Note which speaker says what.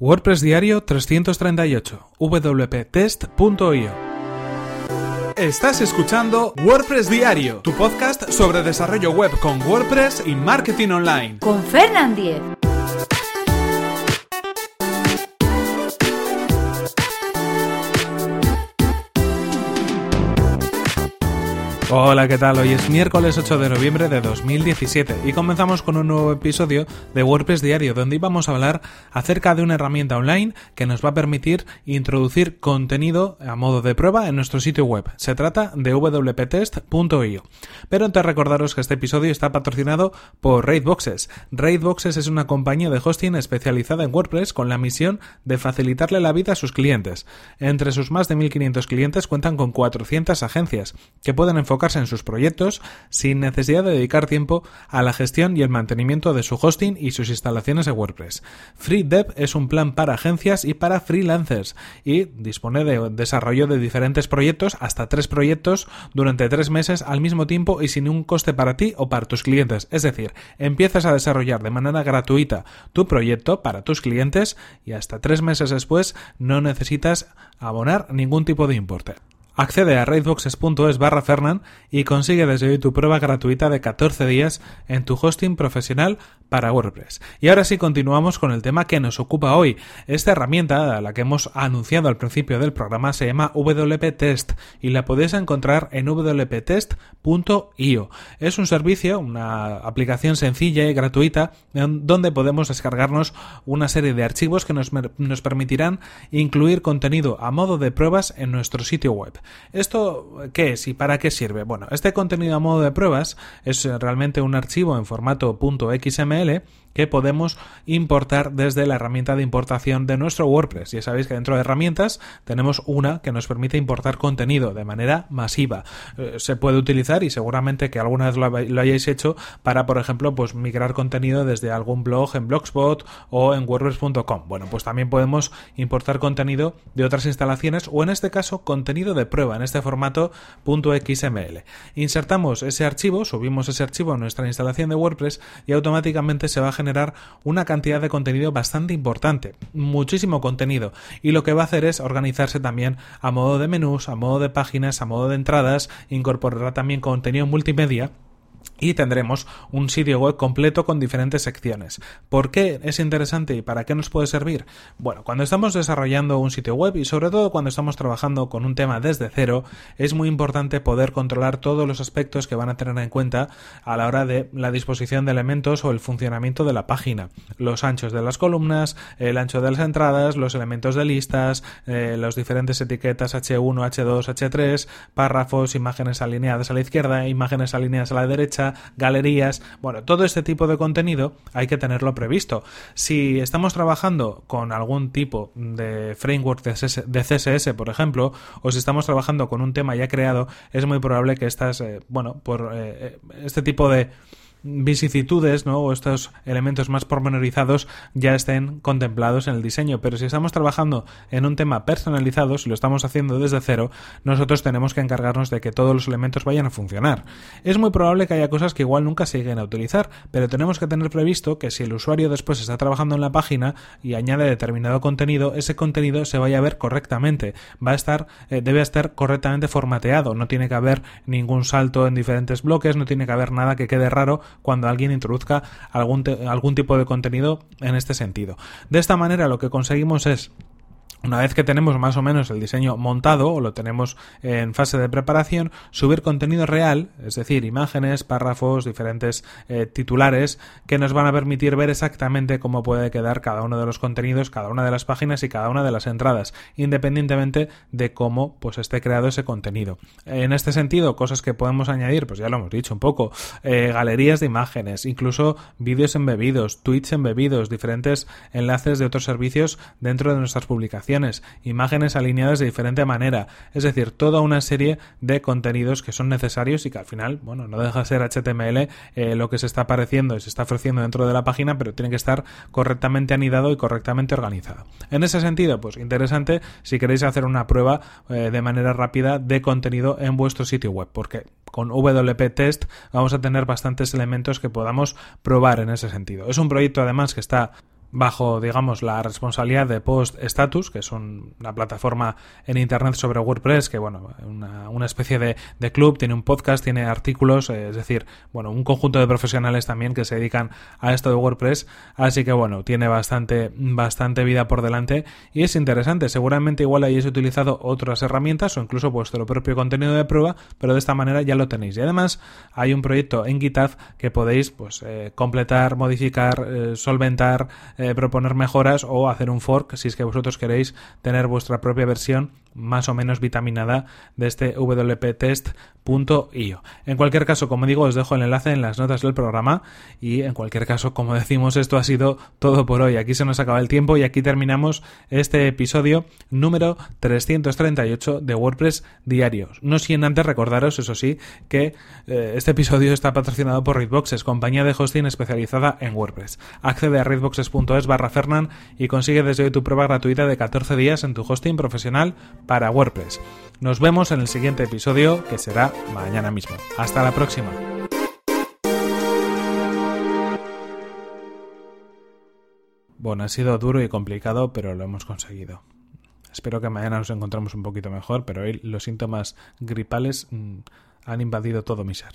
Speaker 1: WordPress Diario 338 wptest.io Estás escuchando WordPress Diario, tu podcast sobre desarrollo web con WordPress y marketing online.
Speaker 2: Con Fernand Diez.
Speaker 1: Hola, ¿qué tal? Hoy es miércoles 8 de noviembre de 2017 y comenzamos con un nuevo episodio de WordPress Diario donde íbamos a hablar acerca de una herramienta online que nos va a permitir introducir contenido a modo de prueba en nuestro sitio web. Se trata de wptest.io. Pero antes recordaros que este episodio está patrocinado por Raidboxes. Raidboxes es una compañía de hosting especializada en WordPress con la misión de facilitarle la vida a sus clientes. Entre sus más de 1500 clientes cuentan con 400 agencias que pueden enfocar en sus proyectos sin necesidad de dedicar tiempo a la gestión y el mantenimiento de su hosting y sus instalaciones de WordPress. FreeDev es un plan para agencias y para freelancers y dispone de desarrollo de diferentes proyectos, hasta tres proyectos durante tres meses al mismo tiempo y sin un coste para ti o para tus clientes. Es decir, empiezas a desarrollar de manera gratuita tu proyecto para tus clientes y hasta tres meses después no necesitas abonar ningún tipo de importe. Accede a raidboxes.es barra Fernan y consigue desde hoy tu prueba gratuita de 14 días en tu hosting profesional para WordPress. Y ahora sí continuamos con el tema que nos ocupa hoy. Esta herramienta, a la que hemos anunciado al principio del programa, se llama WP Test y la podéis encontrar en wptest.io. Es un servicio, una aplicación sencilla y gratuita donde podemos descargarnos una serie de archivos que nos, nos permitirán incluir contenido a modo de pruebas en nuestro sitio web. ¿Esto qué es y para qué sirve? Bueno, este contenido a modo de pruebas es realmente un archivo en formato .xml que podemos importar desde la herramienta de importación de nuestro WordPress. Ya sabéis que dentro de herramientas tenemos una que nos permite importar contenido de manera masiva. Eh, se puede utilizar y seguramente que alguna vez lo, hayáis hecho para, por ejemplo, pues migrar contenido desde algún blog en Blogspot o en WordPress.com. Bueno, pues también podemos importar contenido de otras instalaciones o en este caso contenido de prueba en este formato .xml. Insertamos ese archivo, subimos ese archivo a nuestra instalación de WordPress y automáticamente se va a generar una cantidad de contenido bastante importante, muchísimo contenido, y lo que va a hacer es organizarse también a modo de menús, a modo de páginas, a modo de entradas, incorporará también contenido multimedia y tendremos un sitio web completo con diferentes secciones. ¿Por qué es interesante y para qué nos puede servir? Bueno, cuando estamos desarrollando un sitio web y sobre todo cuando estamos trabajando con un tema desde cero, es muy importante poder controlar todos los aspectos que van a tener en cuenta a la hora de la disposición de elementos o el funcionamiento de la página. Los anchos de las columnas, el ancho de las entradas, los elementos de listas, eh, las diferentes etiquetas H1, H2, H3, párrafos, imágenes alineadas a la izquierda, imágenes alineadas a la derecha, galerías, bueno, todo este tipo de contenido hay que tenerlo previsto. Si estamos trabajando con algún tipo de framework de CSS, por ejemplo, o si estamos trabajando con un tema ya creado, es muy probable que estas, eh, bueno, por eh, eh, este tipo de vicisitudes ¿no? o estos elementos más pormenorizados ya estén contemplados en el diseño. Pero si estamos trabajando en un tema personalizado, si lo estamos haciendo desde cero, nosotros tenemos que encargarnos de que todos los elementos vayan a funcionar. Es muy probable que haya cosas que igual nunca se lleguen a utilizar, pero tenemos que tener previsto que si el usuario después está trabajando en la página y añade determinado contenido, ese contenido se vaya a ver correctamente. Va a estar, eh, debe estar correctamente formateado. No tiene que haber ningún salto en diferentes bloques, no tiene que haber nada que quede raro cuando alguien introduzca algún, algún tipo de contenido en este sentido. De esta manera lo que conseguimos es una vez que tenemos más o menos el diseño montado o lo tenemos en fase de preparación, subir contenido real, es decir, imágenes, párrafos, diferentes eh, titulares que nos van a permitir ver exactamente cómo puede quedar cada uno de los contenidos, cada una de las páginas y cada una de las entradas, independientemente de cómo pues esté creado ese contenido. En este sentido, cosas que podemos añadir, pues ya lo hemos dicho un poco, eh, galerías de imágenes, incluso vídeos embebidos, tweets embebidos, diferentes enlaces de otros servicios dentro de nuestras publicaciones imágenes alineadas de diferente manera, es decir, toda una serie de contenidos que son necesarios y que al final, bueno, no deja de ser HTML eh, lo que se está apareciendo y se está ofreciendo dentro de la página, pero tiene que estar correctamente anidado y correctamente organizado. En ese sentido, pues interesante si queréis hacer una prueba eh, de manera rápida de contenido en vuestro sitio web, porque con WP Test vamos a tener bastantes elementos que podamos probar en ese sentido. Es un proyecto además que está bajo, digamos, la responsabilidad de Post Status, que es una plataforma en Internet sobre WordPress, que, bueno, una, una especie de, de, club, tiene un podcast, tiene artículos, eh, es decir, bueno, un conjunto de profesionales también que se dedican a esto de WordPress, así que, bueno, tiene bastante, bastante vida por delante y es interesante. Seguramente igual hayáis utilizado otras herramientas o incluso vuestro propio contenido de prueba, pero de esta manera ya lo tenéis. Y además hay un proyecto en GitHub que podéis, pues, eh, completar, modificar, eh, solventar, eh, proponer mejoras o hacer un fork si es que vosotros queréis tener vuestra propia versión más o menos vitaminada de este wptest.io. En cualquier caso, como digo, os dejo el enlace en las notas del programa y en cualquier caso, como decimos, esto ha sido todo por hoy. Aquí se nos acaba el tiempo y aquí terminamos este episodio número 338 de WordPress Diarios. No sin antes recordaros, eso sí, que eh, este episodio está patrocinado por Readboxes, compañía de hosting especializada en WordPress. Accede a readboxes.es barra Fernan y consigue desde hoy tu prueba gratuita de 14 días en tu hosting profesional para WordPress. Nos vemos en el siguiente episodio que será mañana mismo. Hasta la próxima. Bueno, ha sido duro y complicado, pero lo hemos conseguido. Espero que mañana nos encontremos un poquito mejor, pero hoy los síntomas gripales mm, han invadido todo mi ser.